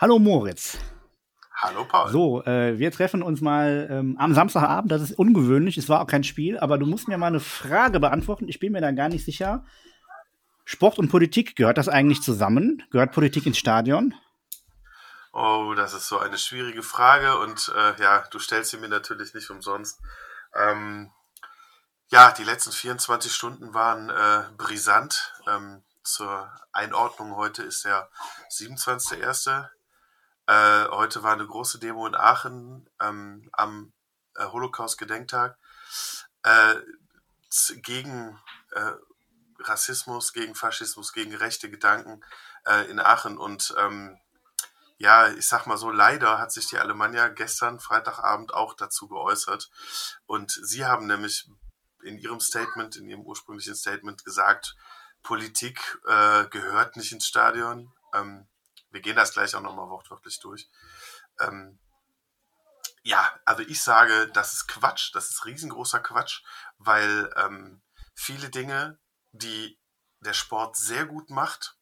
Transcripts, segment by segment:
Hallo Moritz. Hallo Paul. So, äh, wir treffen uns mal ähm, am Samstagabend. Das ist ungewöhnlich. Es war auch kein Spiel, aber du musst mir mal eine Frage beantworten. Ich bin mir da gar nicht sicher. Sport und Politik, gehört das eigentlich zusammen? Gehört Politik ins Stadion? Oh, das ist so eine schwierige Frage und äh, ja, du stellst sie mir natürlich nicht umsonst. Ähm, ja, die letzten 24 Stunden waren äh, brisant. Ähm, zur Einordnung heute ist der 27.01. Äh, heute war eine große Demo in Aachen ähm, am äh, Holocaust-Gedenktag äh, gegen äh, Rassismus, gegen Faschismus, gegen rechte Gedanken äh, in Aachen. Und ähm, ja, ich sag mal so, leider hat sich die Alemannia gestern, Freitagabend, auch dazu geäußert. Und sie haben nämlich in ihrem Statement, in ihrem ursprünglichen Statement gesagt, Politik äh, gehört nicht ins Stadion. Ähm, wir gehen das gleich auch nochmal wortwörtlich durch. Ähm, ja, also ich sage, das ist Quatsch, das ist riesengroßer Quatsch, weil ähm, viele Dinge, die der Sport sehr gut macht,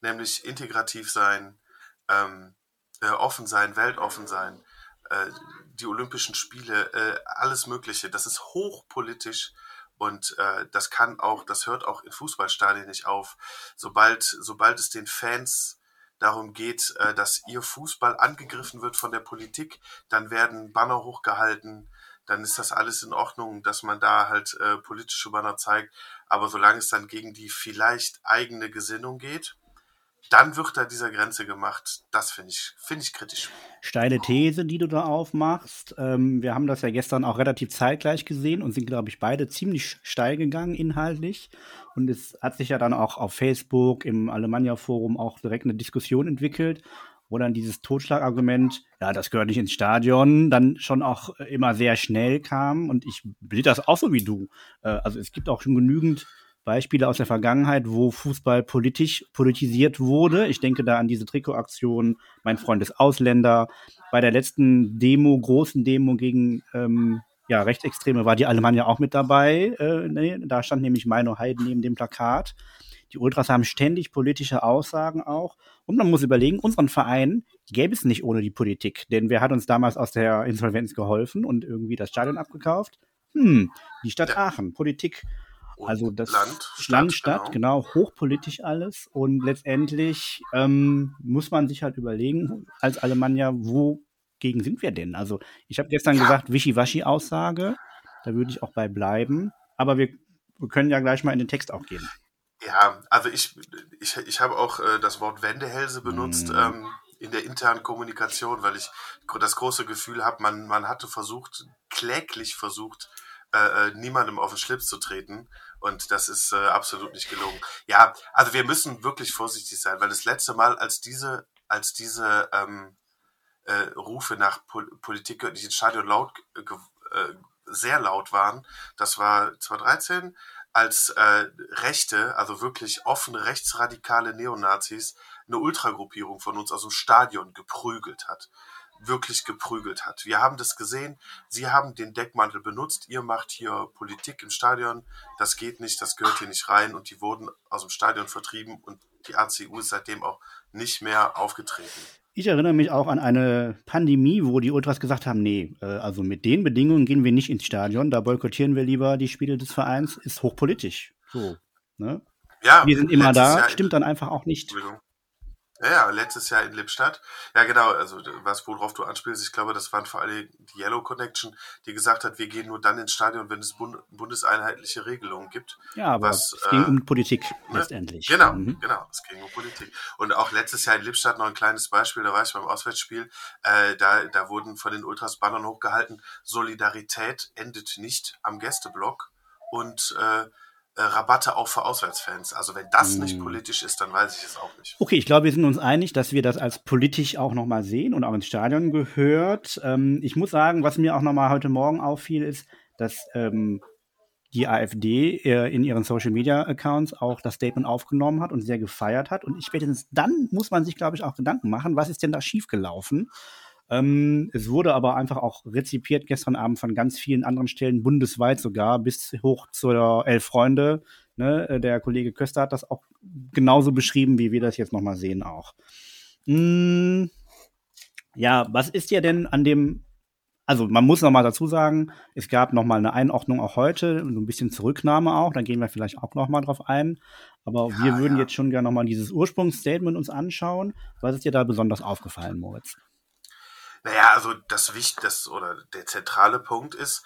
nämlich integrativ sein, ähm, äh, offen sein, weltoffen sein, äh, die Olympischen Spiele, äh, alles Mögliche, das ist hochpolitisch und äh, das kann auch, das hört auch in Fußballstadien nicht auf. Sobald, sobald es den Fans darum geht, äh, dass ihr Fußball angegriffen wird von der Politik, dann werden Banner hochgehalten, dann ist das alles in Ordnung, dass man da halt äh, politische Banner zeigt. Aber solange es dann gegen die vielleicht eigene Gesinnung geht, dann wird da dieser Grenze gemacht. Das finde ich, finde ich kritisch. Steile These, die du da aufmachst. Ähm, wir haben das ja gestern auch relativ zeitgleich gesehen und sind, glaube ich, beide ziemlich steil gegangen inhaltlich. Und es hat sich ja dann auch auf Facebook, im Alemannia-Forum auch direkt eine Diskussion entwickelt, wo dann dieses Totschlagargument, ja, das gehört nicht ins Stadion, dann schon auch immer sehr schnell kam. Und ich sehe das auch so wie du. Äh, also es gibt auch schon genügend Beispiele aus der Vergangenheit, wo Fußball politisch politisiert wurde. Ich denke da an diese Trikotaktion, mein Freund ist Ausländer. Bei der letzten Demo, großen Demo gegen ähm, ja, Rechtsextreme war die Alemannia auch mit dabei. Äh, nee, da stand nämlich Meino Heiden neben dem Plakat. Die Ultras haben ständig politische Aussagen auch. Und man muss überlegen, unseren Verein gäbe es nicht ohne die Politik. Denn wer hat uns damals aus der Insolvenz geholfen und irgendwie das Stadion abgekauft? Hm, die Stadt Aachen, Politik. Also das Land, Land, Stadt, genau. genau, hochpolitisch alles. Und letztendlich ähm, muss man sich halt überlegen, als Alemannia, wogegen sind wir denn? Also ich habe gestern ja. gesagt, Wischiwaschi-Aussage, da würde ich auch bei bleiben. Aber wir, wir können ja gleich mal in den Text auch gehen. Ja, also ich, ich, ich habe auch äh, das Wort Wendehälse benutzt. Mm. Ähm, in der internen Kommunikation, weil ich das große Gefühl habe, man, man hatte versucht, kläglich versucht, äh, äh, niemandem auf den Schlips zu treten. Und das ist äh, absolut nicht gelungen. Ja, also wir müssen wirklich vorsichtig sein, weil das letzte Mal, als diese, als diese ähm, äh, Rufe nach Pol Politik nicht ins Stadion laut, äh, sehr laut waren, das war 2013, als äh, Rechte, also wirklich offene rechtsradikale Neonazis, eine Ultragruppierung von uns aus dem Stadion geprügelt hat wirklich geprügelt hat. Wir haben das gesehen. Sie haben den Deckmantel benutzt. Ihr macht hier Politik im Stadion. Das geht nicht, das gehört hier nicht rein. Und die wurden aus dem Stadion vertrieben und die ACU ist seitdem auch nicht mehr aufgetreten. Ich erinnere mich auch an eine Pandemie, wo die Ultras gesagt haben, nee, äh, also mit den Bedingungen gehen wir nicht ins Stadion, da boykottieren wir lieber die Spiele des Vereins, ist hochpolitisch. So, ne? Ja, wir sind immer da, Jahr stimmt dann einfach auch nicht. Ja, ja, letztes Jahr in Lippstadt. Ja, genau, also was, worauf du anspielst, ich glaube, das waren vor allem die Yellow Connection, die gesagt hat, wir gehen nur dann ins Stadion, wenn es bund bundeseinheitliche Regelungen gibt. Ja, aber was, es ging äh, um Politik ne? letztendlich. Genau, mhm. genau, es ging um Politik. Und auch letztes Jahr in Lippstadt noch ein kleines Beispiel, da war ich beim Auswärtsspiel, äh, da, da wurden von den Ultras Bannern hochgehalten, Solidarität endet nicht am Gästeblock und äh, äh, Rabatte auch für Auswärtsfans. Also wenn das hm. nicht politisch ist, dann weiß ich es auch nicht. Okay, ich glaube, wir sind uns einig, dass wir das als politisch auch nochmal sehen und auch ins Stadion gehört. Ähm, ich muss sagen, was mir auch nochmal heute Morgen auffiel, ist, dass ähm, die AfD äh, in ihren Social Media Accounts auch das Statement aufgenommen hat und sehr gefeiert hat. Und ich spätestens dann muss man sich, glaube ich, auch Gedanken machen, was ist denn da schiefgelaufen? Ähm, es wurde aber einfach auch rezipiert gestern Abend von ganz vielen anderen Stellen, bundesweit sogar, bis hoch zur Elf Freunde. Ne? Äh, der Kollege Köster hat das auch genauso beschrieben, wie wir das jetzt nochmal sehen auch. Hm, Ja, was ist dir denn an dem also man muss noch mal dazu sagen, es gab noch mal eine Einordnung auch heute, so ein bisschen Zurücknahme auch, da gehen wir vielleicht auch noch mal drauf ein. Aber ja, wir würden ja. jetzt schon gerne noch mal dieses Ursprungsstatement uns anschauen. Was ist dir da besonders aufgefallen, Moritz? Naja, also das Wichtigste oder der zentrale Punkt ist,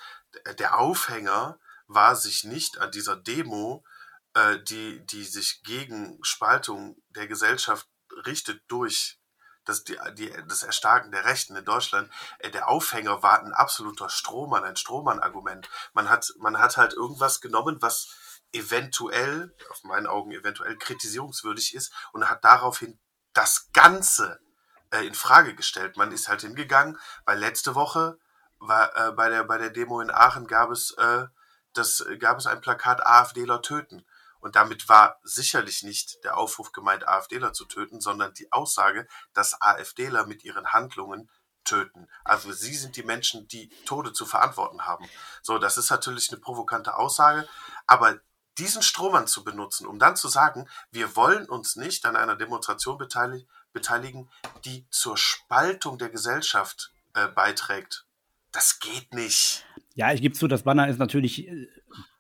der Aufhänger war sich nicht an dieser Demo, äh, die, die sich gegen Spaltung der Gesellschaft richtet durch das, die, die, das Erstarken der Rechten in Deutschland, äh, der Aufhänger war ein absoluter Strohmann, ein Strohmann-Argument. Man hat, man hat halt irgendwas genommen, was eventuell, auf meinen Augen eventuell kritisierungswürdig ist und hat daraufhin das Ganze äh, in Frage gestellt. Man ist halt hingegangen, weil letzte Woche war, äh, bei, der, bei der Demo in Aachen gab es, äh, das, gab es ein Plakat AfDler töten. Und damit war sicherlich nicht der Aufruf gemeint, AfDler zu töten, sondern die Aussage, dass AfDler mit ihren Handlungen töten. Also sie sind die Menschen, die Tode zu verantworten haben. So, das ist natürlich eine provokante Aussage, aber diesen Strohmann zu benutzen, um dann zu sagen, wir wollen uns nicht an einer Demonstration beteiligen, die zur Spaltung der Gesellschaft äh, beiträgt, das geht nicht. Ja, ich gebe zu, das Banner ist natürlich äh,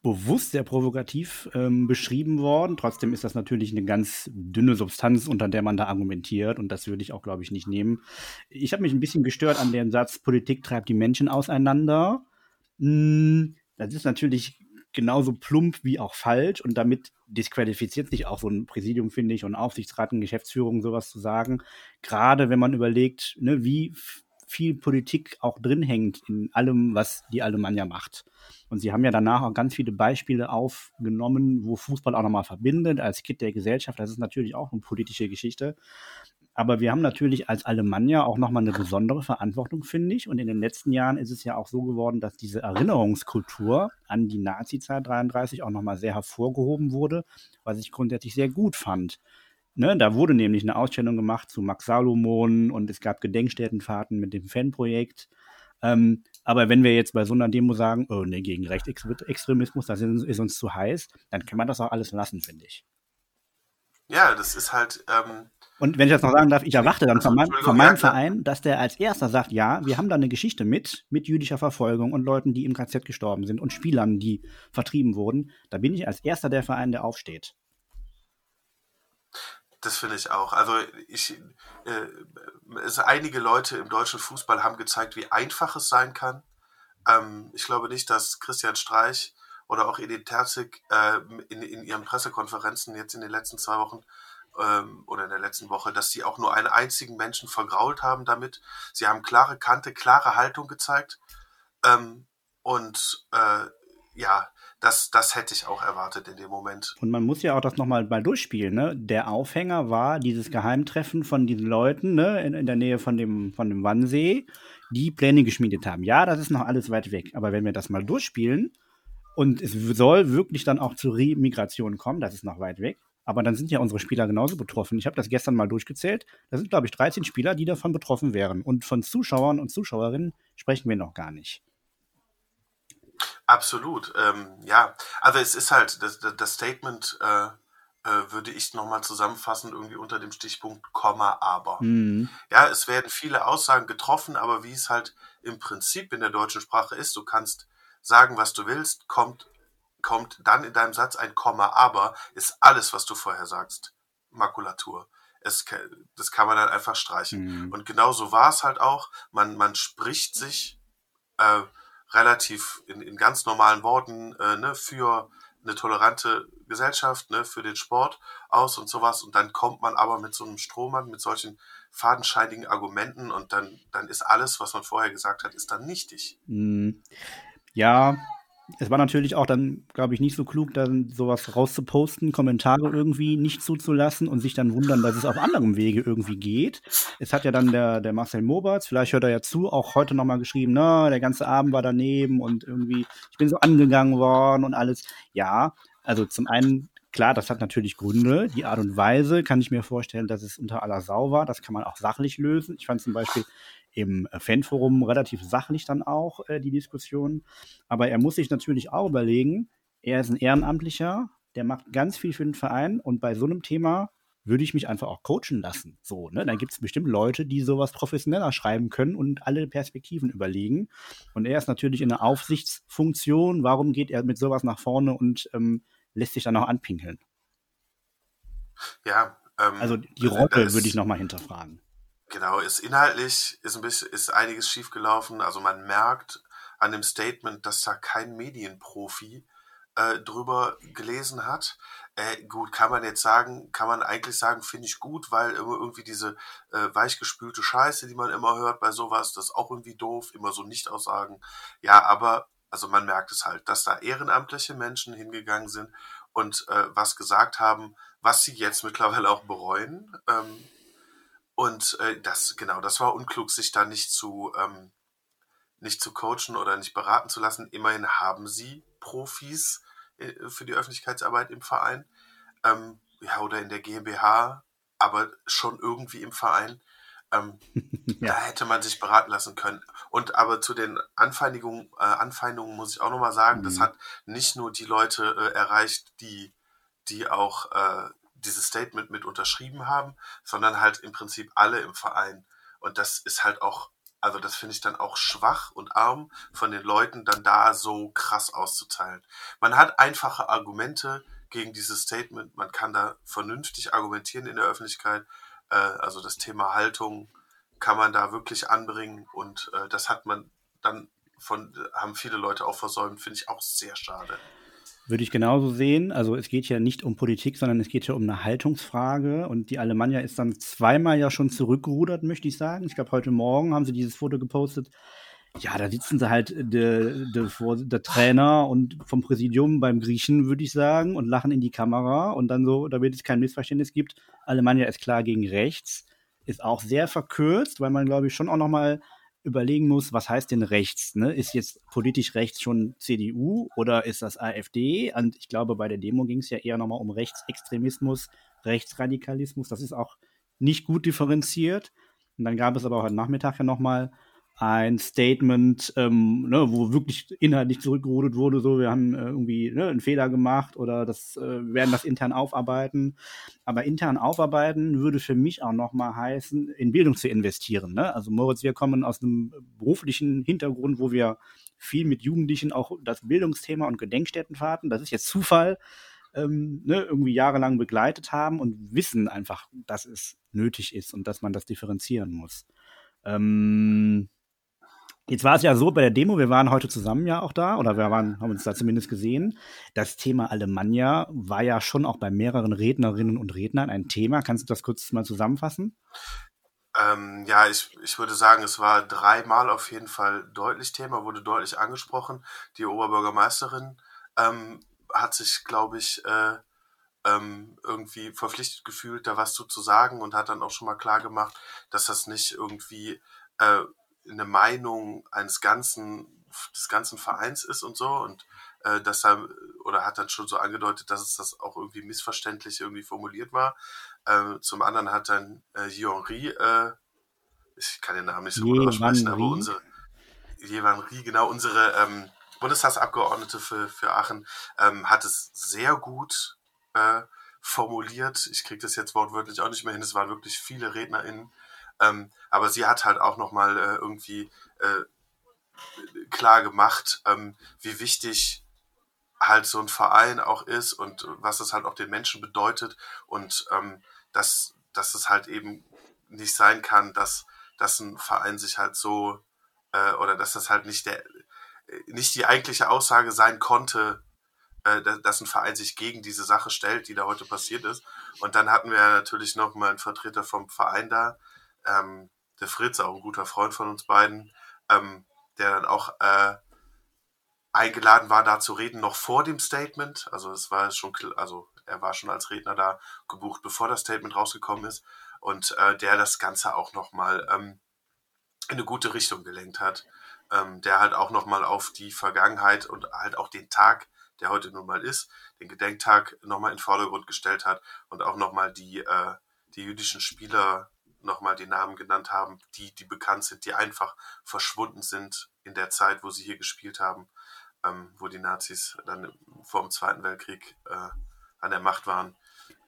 bewusst sehr provokativ ähm, beschrieben worden. Trotzdem ist das natürlich eine ganz dünne Substanz, unter der man da argumentiert. Und das würde ich auch, glaube ich, nicht nehmen. Ich habe mich ein bisschen gestört an dem Satz, Politik treibt die Menschen auseinander. Hm, das ist natürlich genauso plump wie auch falsch. Und damit disqualifiziert sich auch so ein Präsidium, finde ich, und Aufsichtsraten, Geschäftsführung, sowas zu sagen. Gerade wenn man überlegt, ne, wie viel Politik auch drin hängt in allem, was die Alemannia macht. Und sie haben ja danach auch ganz viele Beispiele aufgenommen, wo Fußball auch nochmal verbindet, als Kit der Gesellschaft. Das ist natürlich auch eine politische Geschichte. Aber wir haben natürlich als Alemannia auch nochmal eine besondere Verantwortung, finde ich. Und in den letzten Jahren ist es ja auch so geworden, dass diese Erinnerungskultur an die Nazi-Zeit 33 auch nochmal sehr hervorgehoben wurde, was ich grundsätzlich sehr gut fand. Ne, da wurde nämlich eine Ausstellung gemacht zu Max Salomon und es gab Gedenkstättenfahrten mit dem Fanprojekt. Ähm, aber wenn wir jetzt bei so einer Demo sagen, oh nee, gegen Rechtsextremismus, das ist uns zu heiß, dann kann man das auch alles lassen, finde ich. Ja, das ist halt. Ähm, und wenn ich das noch sagen darf, ich erwarte dann von, mein, von meinem Verein, dass der als erster sagt, ja, wir haben da eine Geschichte mit, mit jüdischer Verfolgung und Leuten, die im KZ gestorben sind und Spielern, die vertrieben wurden. Da bin ich als erster der Verein, der aufsteht. Das finde ich auch. Also ich, äh, es, einige Leute im deutschen Fußball haben gezeigt, wie einfach es sein kann. Ähm, ich glaube nicht, dass Christian Streich oder auch Edith Terzig äh, in, in ihren Pressekonferenzen jetzt in den letzten zwei Wochen ähm, oder in der letzten Woche, dass sie auch nur einen einzigen Menschen vergrault haben damit. Sie haben klare Kante, klare Haltung gezeigt. Ähm, und äh, ja, das, das hätte ich auch erwartet in dem Moment. Und man muss ja auch das nochmal mal durchspielen. Ne? Der Aufhänger war dieses Geheimtreffen von diesen Leuten ne? in, in der Nähe von dem, von dem Wannsee, die Pläne geschmiedet haben. Ja, das ist noch alles weit weg. Aber wenn wir das mal durchspielen und es soll wirklich dann auch zur Remigration kommen, das ist noch weit weg. Aber dann sind ja unsere Spieler genauso betroffen. Ich habe das gestern mal durchgezählt. Da sind, glaube ich, 13 Spieler, die davon betroffen wären. Und von Zuschauern und Zuschauerinnen sprechen wir noch gar nicht. Absolut. Ähm, ja, also es ist halt, das, das Statement äh, äh, würde ich nochmal zusammenfassen, irgendwie unter dem Stichpunkt Komma, aber. Mhm. Ja, es werden viele Aussagen getroffen, aber wie es halt im Prinzip in der deutschen Sprache ist, du kannst sagen, was du willst, kommt, kommt dann in deinem Satz ein Komma, aber, ist alles, was du vorher sagst, Makulatur. Es, das kann man dann einfach streichen. Mhm. Und genauso war es halt auch. Man, man spricht sich äh, relativ in, in ganz normalen Worten äh, ne, für eine tolerante Gesellschaft, ne, für den Sport aus und sowas. Und dann kommt man aber mit so einem Strohmann, mit solchen fadenscheinigen Argumenten und dann, dann ist alles, was man vorher gesagt hat, ist dann nichtig. Mhm. Ja, es war natürlich auch dann, glaube ich, nicht so klug, dann sowas rauszuposten, Kommentare irgendwie nicht zuzulassen und sich dann wundern, dass es auf anderem Wege irgendwie geht. Es hat ja dann der, der Marcel Moberts, vielleicht hört er ja zu, auch heute nochmal geschrieben, na, der ganze Abend war daneben und irgendwie, ich bin so angegangen worden und alles. Ja, also zum einen Klar, das hat natürlich Gründe. Die Art und Weise kann ich mir vorstellen, dass es unter aller Sau war. Das kann man auch sachlich lösen. Ich fand zum Beispiel im Fanforum relativ sachlich dann auch äh, die Diskussion. Aber er muss sich natürlich auch überlegen, er ist ein Ehrenamtlicher, der macht ganz viel für den Verein und bei so einem Thema würde ich mich einfach auch coachen lassen. So, ne? Dann gibt es bestimmt Leute, die sowas professioneller schreiben können und alle Perspektiven überlegen. Und er ist natürlich in der Aufsichtsfunktion. Warum geht er mit sowas nach vorne und ähm, lässt sich dann auch anpinkeln? Ja, ähm, also die Rolle würde ich nochmal hinterfragen. Genau, ist inhaltlich ist ein bisschen ist einiges schiefgelaufen. Also man merkt an dem Statement, dass da kein Medienprofi äh, drüber gelesen hat. Äh, gut, kann man jetzt sagen, kann man eigentlich sagen, finde ich gut, weil immer irgendwie diese äh, weichgespülte Scheiße, die man immer hört bei sowas, das ist auch irgendwie doof, immer so Nicht-Aussagen. Ja, aber also man merkt es halt, dass da ehrenamtliche Menschen hingegangen sind und äh, was gesagt haben, was sie jetzt mittlerweile auch bereuen. Ähm, und äh, das, genau, das war unklug, sich da nicht zu, ähm, nicht zu coachen oder nicht beraten zu lassen. Immerhin haben sie Profis äh, für die Öffentlichkeitsarbeit im Verein. Ähm, ja, oder in der GmbH, aber schon irgendwie im Verein. Ähm, ja. Da hätte man sich beraten lassen können. Und aber zu den Anfeindungen, äh, Anfeindungen muss ich auch nochmal sagen, mhm. das hat nicht nur die Leute äh, erreicht, die, die auch äh, dieses Statement mit unterschrieben haben, sondern halt im Prinzip alle im Verein. Und das ist halt auch, also das finde ich dann auch schwach und arm von den Leuten dann da so krass auszuteilen. Man hat einfache Argumente gegen dieses Statement, man kann da vernünftig argumentieren in der Öffentlichkeit. Äh, also das Thema Haltung kann man da wirklich anbringen und äh, das hat man dann von, haben viele Leute auch versäumt, finde ich auch sehr schade. Würde ich genauso sehen. Also es geht ja nicht um Politik, sondern es geht ja um eine Haltungsfrage. Und die Alemannia ist dann zweimal ja schon zurückgerudert, möchte ich sagen. Ich glaube, heute Morgen haben sie dieses Foto gepostet. Ja, da sitzen sie halt der, der, der Trainer und vom Präsidium beim Griechen, würde ich sagen, und lachen in die Kamera. Und dann so, damit es kein Missverständnis gibt, Alemannia ist klar gegen rechts. Ist auch sehr verkürzt, weil man, glaube ich, schon auch noch mal überlegen muss, was heißt denn rechts? Ne? Ist jetzt politisch rechts schon CDU oder ist das AfD? Und ich glaube, bei der Demo ging es ja eher nochmal um Rechtsextremismus, Rechtsradikalismus. Das ist auch nicht gut differenziert. Und dann gab es aber heute Nachmittag ja nochmal ein Statement, ähm, ne, wo wirklich inhaltlich zurückgerudert wurde, so wir haben äh, irgendwie ne, einen Fehler gemacht oder das äh, werden das intern aufarbeiten. Aber intern aufarbeiten würde für mich auch nochmal heißen, in Bildung zu investieren. Ne? Also Moritz, wir kommen aus einem beruflichen Hintergrund, wo wir viel mit Jugendlichen auch das Bildungsthema und Gedenkstättenfahrten, das ist jetzt Zufall, ähm, ne, irgendwie jahrelang begleitet haben und wissen einfach, dass es nötig ist und dass man das differenzieren muss. Ähm, Jetzt war es ja so bei der Demo, wir waren heute zusammen ja auch da oder wir waren, haben uns da zumindest gesehen. Das Thema Alemannia war ja schon auch bei mehreren Rednerinnen und Rednern ein Thema. Kannst du das kurz mal zusammenfassen? Ähm, ja, ich, ich würde sagen, es war dreimal auf jeden Fall deutlich Thema, wurde deutlich angesprochen. Die Oberbürgermeisterin ähm, hat sich, glaube ich, äh, ähm, irgendwie verpflichtet gefühlt, da was zu, sagen und hat dann auch schon mal klar gemacht, dass das nicht irgendwie äh, eine Meinung eines ganzen, des ganzen Vereins ist und so und äh, dass er, oder hat dann schon so angedeutet, dass es das auch irgendwie missverständlich irgendwie formuliert war. Äh, zum anderen hat dann äh, Henri, äh, ich kann den Namen nicht so gut aussprechen, aber unsere, Jevan Rie, genau, unsere ähm, Bundestagsabgeordnete für, für Aachen, ähm, hat es sehr gut äh, formuliert. Ich kriege das jetzt wortwörtlich auch nicht mehr hin. Es waren wirklich viele RednerInnen, ähm, aber sie hat halt auch nochmal äh, irgendwie äh, klar gemacht, ähm, wie wichtig halt so ein Verein auch ist und was es halt auch den Menschen bedeutet und ähm, dass, dass es halt eben nicht sein kann, dass, dass ein Verein sich halt so äh, oder dass das halt nicht der nicht die eigentliche Aussage sein konnte, äh, dass ein Verein sich gegen diese Sache stellt, die da heute passiert ist. Und dann hatten wir natürlich noch mal einen Vertreter vom Verein da, ähm, der Fritz, auch ein guter Freund von uns beiden, ähm, der dann auch äh, eingeladen war, da zu reden, noch vor dem Statement. Also es war schon, also er war schon als Redner da gebucht, bevor das Statement rausgekommen ist und äh, der das Ganze auch nochmal ähm, in eine gute Richtung gelenkt hat. Ähm, der halt auch nochmal auf die Vergangenheit und halt auch den Tag, der heute nun mal ist, den Gedenktag nochmal in den Vordergrund gestellt hat und auch nochmal die, äh, die jüdischen Spieler nochmal die Namen genannt haben, die, die bekannt sind, die einfach verschwunden sind in der Zeit, wo sie hier gespielt haben, ähm, wo die Nazis dann vor dem Zweiten Weltkrieg äh, an der Macht waren.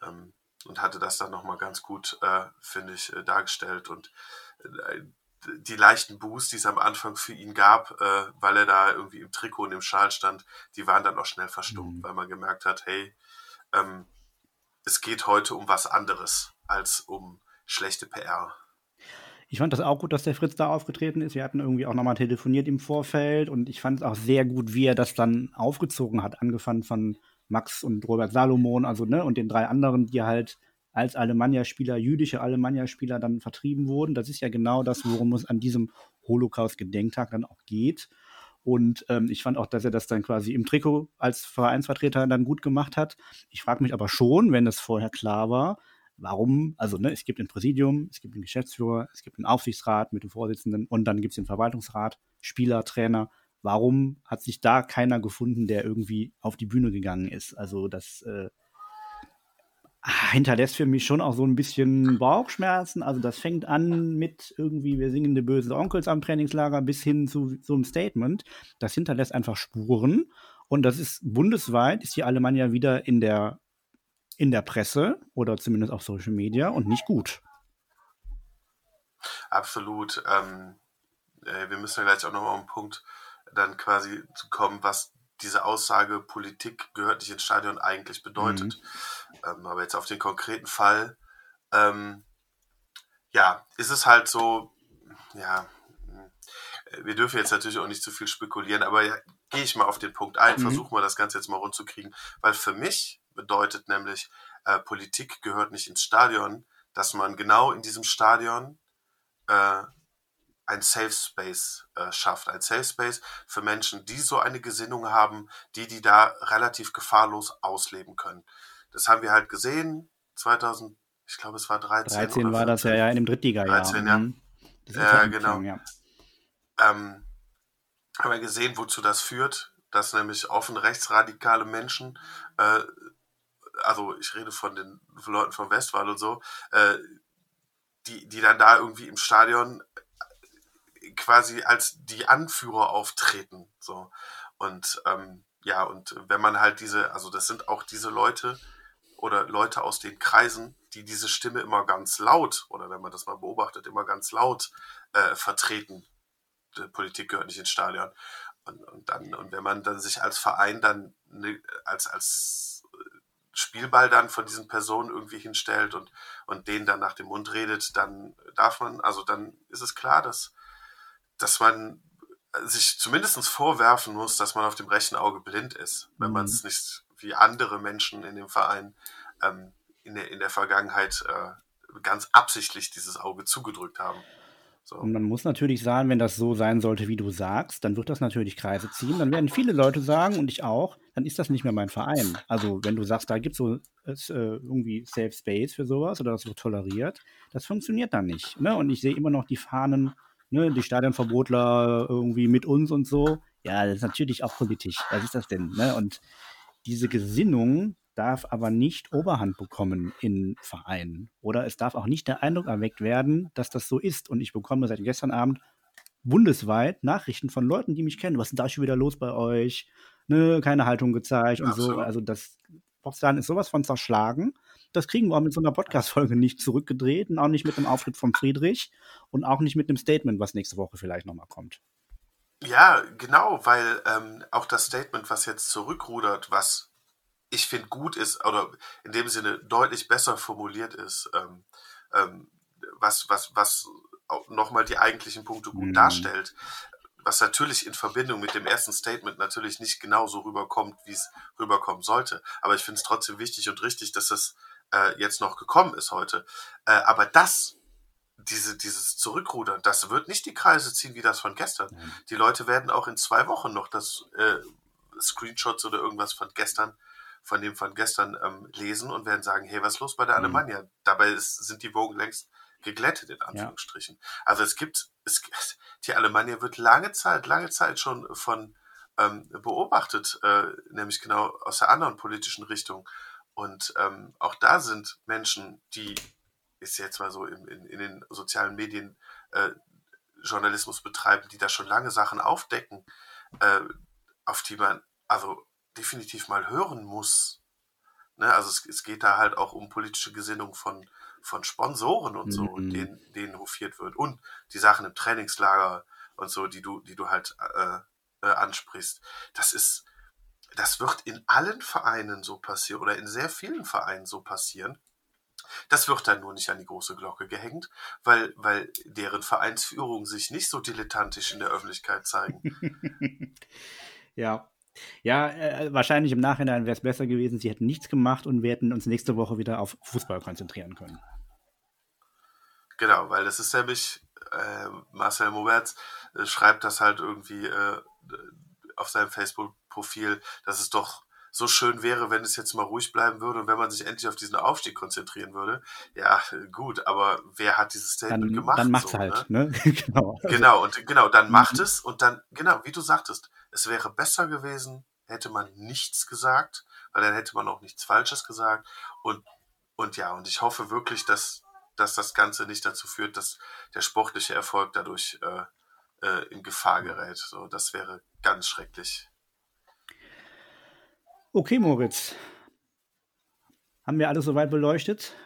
Ähm, und hatte das dann nochmal ganz gut, äh, finde ich, äh, dargestellt. Und äh, die leichten Boosts, die es am Anfang für ihn gab, äh, weil er da irgendwie im Trikot und im Schal stand, die waren dann auch schnell verstummt, mhm. weil man gemerkt hat, hey, ähm, es geht heute um was anderes als um schlechte PR. Ich fand das auch gut, dass der Fritz da aufgetreten ist. Wir hatten irgendwie auch nochmal telefoniert im Vorfeld und ich fand es auch sehr gut, wie er das dann aufgezogen hat, angefangen von Max und Robert Salomon, also ne, und den drei anderen, die halt als Alemannia-Spieler, jüdische Alemannia-Spieler dann vertrieben wurden. Das ist ja genau das, worum es an diesem Holocaust-Gedenktag dann auch geht. Und ähm, ich fand auch, dass er das dann quasi im Trikot als Vereinsvertreter dann gut gemacht hat. Ich frage mich aber schon, wenn das vorher klar war, warum, also ne, es gibt ein Präsidium, es gibt einen Geschäftsführer, es gibt einen Aufsichtsrat mit dem Vorsitzenden und dann gibt es den Verwaltungsrat, Spieler, Trainer. Warum hat sich da keiner gefunden, der irgendwie auf die Bühne gegangen ist? Also das äh, hinterlässt für mich schon auch so ein bisschen Bauchschmerzen. Also das fängt an mit irgendwie, wir singen die bösen Onkels am Trainingslager bis hin zu so einem Statement. Das hinterlässt einfach Spuren. Und das ist bundesweit, ist die Alemannia wieder in der, in der Presse oder zumindest auf Social Media und nicht gut. Absolut. Ähm, äh, wir müssen ja gleich auch nochmal auf den Punkt dann quasi zu kommen, was diese Aussage, Politik gehört nicht ins Stadion, eigentlich bedeutet. Mhm. Ähm, aber jetzt auf den konkreten Fall, ähm, ja, ist es halt so, ja, wir dürfen jetzt natürlich auch nicht zu viel spekulieren, aber ja, gehe ich mal auf den Punkt ein, mhm. versuchen wir das Ganze jetzt mal rund zu kriegen, weil für mich bedeutet nämlich, äh, Politik gehört nicht ins Stadion, dass man genau in diesem Stadion äh, ein Safe Space äh, schafft. Ein Safe Space für Menschen, die so eine Gesinnung haben, die die da relativ gefahrlos ausleben können. Das haben wir halt gesehen, 2000, ich glaube es war 13. 13 war das ja, ja in dem Drittliga-Jahr. 13, ja. Mhm. Ja, genau. Ja. Ähm, haben wir gesehen, wozu das führt, dass nämlich offen rechtsradikale Menschen, äh, also ich rede von den Leuten von Westwahl und so, äh, die, die dann da irgendwie im Stadion quasi als die Anführer auftreten. So. Und ähm, ja, und wenn man halt diese, also das sind auch diese Leute oder Leute aus den Kreisen, die diese Stimme immer ganz laut, oder wenn man das mal beobachtet, immer ganz laut äh, vertreten. Die Politik gehört nicht ins Stadion. Und, und dann, und wenn man dann sich als Verein dann ne, als, als Spielball dann von diesen Personen irgendwie hinstellt und, und denen dann nach dem Mund redet, dann darf man, also dann ist es klar, dass dass man sich zumindest vorwerfen muss, dass man auf dem rechten Auge blind ist, wenn mhm. man es nicht wie andere Menschen in dem Verein ähm, in, der, in der Vergangenheit äh, ganz absichtlich dieses Auge zugedrückt haben. So. Und man muss natürlich sagen, wenn das so sein sollte, wie du sagst, dann wird das natürlich Kreise ziehen. Dann werden viele Leute sagen, und ich auch, dann ist das nicht mehr mein Verein. Also wenn du sagst, da gibt es so ist, äh, irgendwie Safe Space für sowas oder das wird toleriert, das funktioniert dann nicht. Ne? Und ich sehe immer noch die Fahnen ne, die Stadionverbotler irgendwie mit uns und so. Ja, das ist natürlich auch politisch. Was ist das denn? Ne? Und diese Gesinnung darf aber nicht Oberhand bekommen in Vereinen. Oder es darf auch nicht der Eindruck erweckt werden, dass das so ist. Und ich bekomme seit gestern Abend bundesweit Nachrichten von Leuten, die mich kennen. Was ist denn da schon wieder los bei euch? Ne, keine Haltung gezeigt und Absolut. so. Also das Boxladen ist sowas von zerschlagen. Das kriegen wir auch mit so einer Podcast-Folge nicht zurückgedreht und auch nicht mit dem Auftritt von Friedrich und auch nicht mit dem Statement, was nächste Woche vielleicht nochmal kommt. Ja, genau, weil ähm, auch das Statement, was jetzt zurückrudert, was ich finde gut ist, oder in dem Sinne deutlich besser formuliert ist, ähm, ähm, was, was, was nochmal die eigentlichen Punkte gut mhm. darstellt, was natürlich in Verbindung mit dem ersten Statement natürlich nicht genauso rüberkommt, wie es rüberkommen sollte. Aber ich finde es trotzdem wichtig und richtig, dass es äh, jetzt noch gekommen ist heute. Äh, aber das, diese, dieses Zurückrudern, das wird nicht die Kreise ziehen wie das von gestern. Mhm. Die Leute werden auch in zwei Wochen noch das äh, Screenshots oder irgendwas von gestern, von dem von gestern ähm, lesen und werden sagen, hey, was ist los bei der mhm. Alemannia? Dabei ist, sind die Wogen längst geglättet, in Anführungsstrichen. Ja. Also es gibt, es, die Alemannia wird lange Zeit, lange Zeit schon von ähm, beobachtet, äh, nämlich genau aus der anderen politischen Richtung. Und ähm, auch da sind Menschen, die ist jetzt mal so in, in, in den sozialen Medien äh, Journalismus betreiben, die da schon lange Sachen aufdecken, äh, auf die man also definitiv mal hören muss. Ne? Also es, es, geht da halt auch um politische Gesinnung von, von Sponsoren und so, mhm. denen, denen hofiert wird. Und die Sachen im Trainingslager und so, die du, die du halt äh, äh, ansprichst. Das ist, das wird in allen Vereinen so passieren oder in sehr vielen Vereinen so passieren. Das wird dann nur nicht an die große Glocke gehängt, weil, weil deren Vereinsführung sich nicht so dilettantisch in der Öffentlichkeit zeigen. ja. Ja, äh, wahrscheinlich im Nachhinein wäre es besser gewesen, sie hätten nichts gemacht und wir hätten uns nächste Woche wieder auf Fußball konzentrieren können. Genau, weil das ist nämlich, äh, Marcel Moberts äh, schreibt das halt irgendwie äh, auf seinem Facebook-Profil, dass es doch so schön wäre, wenn es jetzt mal ruhig bleiben würde und wenn man sich endlich auf diesen Aufstieg konzentrieren würde. Ja, gut, aber wer hat dieses Statement dann, gemacht? Dann macht so, halt, ne? ne? genau. Genau, und genau, dann mhm. macht es und dann, genau, wie du sagtest, es wäre besser gewesen, hätte man nichts gesagt, weil dann hätte man auch nichts Falsches gesagt. Und, und ja, und ich hoffe wirklich, dass, dass das Ganze nicht dazu führt, dass der sportliche Erfolg dadurch äh, äh, in Gefahr gerät. So, das wäre ganz schrecklich. Okay, Moritz. Haben wir alles soweit beleuchtet?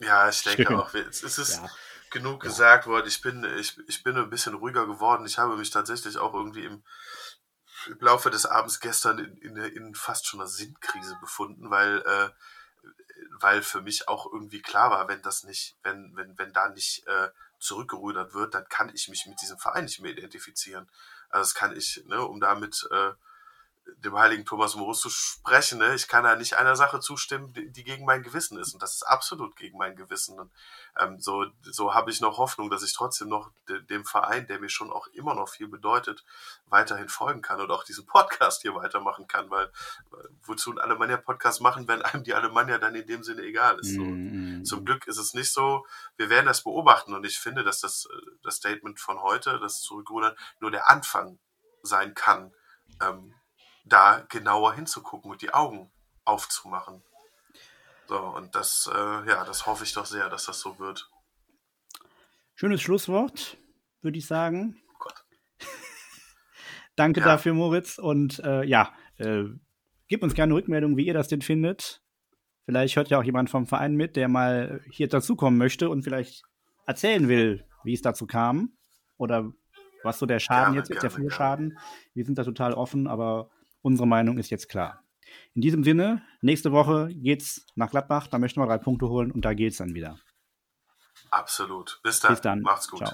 Ja, ich denke Schön. auch. Es ist ja. genug ja. gesagt worden. Ich bin, ich, ich bin ein bisschen ruhiger geworden. Ich habe mich tatsächlich auch irgendwie im, im Laufe des Abends gestern in, in, in fast schon einer Sinnkrise befunden, weil, äh, weil für mich auch irgendwie klar war, wenn das nicht, wenn, wenn, wenn da nicht äh, zurückgerudert wird, dann kann ich mich mit diesem Verein nicht mehr identifizieren. Also das kann ich, ne, um damit äh, dem heiligen Thomas Morus zu sprechen. Ne? Ich kann da nicht einer Sache zustimmen, die, die, gegen mein Gewissen ist. Und das ist absolut gegen mein Gewissen. Und ähm, so, so habe ich noch Hoffnung, dass ich trotzdem noch de, dem Verein, der mir schon auch immer noch viel bedeutet, weiterhin folgen kann und auch diesen Podcast hier weitermachen kann. Weil äh, wozu ein Alemannia-Podcast machen, wenn einem die Alemannia dann in dem Sinne egal ist. So. Mm -hmm. Zum Glück ist es nicht so. Wir werden das beobachten. Und ich finde, dass das, äh, das Statement von heute, das Zurückrudern, nur der Anfang sein kann. Ähm, da genauer hinzugucken und die Augen aufzumachen. So, und das, äh, ja, das hoffe ich doch sehr, dass das so wird. Schönes Schlusswort, würde ich sagen. Oh Gott. Danke ja. dafür, Moritz. Und äh, ja, äh, gebt uns gerne Rückmeldung, wie ihr das denn findet. Vielleicht hört ja auch jemand vom Verein mit, der mal hier dazukommen möchte und vielleicht erzählen will, wie es dazu kam. Oder was so der Schaden gerne, jetzt ist, der Flurschaden. Wir sind da total offen, aber Unsere Meinung ist jetzt klar. In diesem Sinne, nächste Woche geht's nach Gladbach, da möchten wir drei Punkte holen und da geht's dann wieder. Absolut. Bis dann. Bis dann. Macht's gut. Ciao.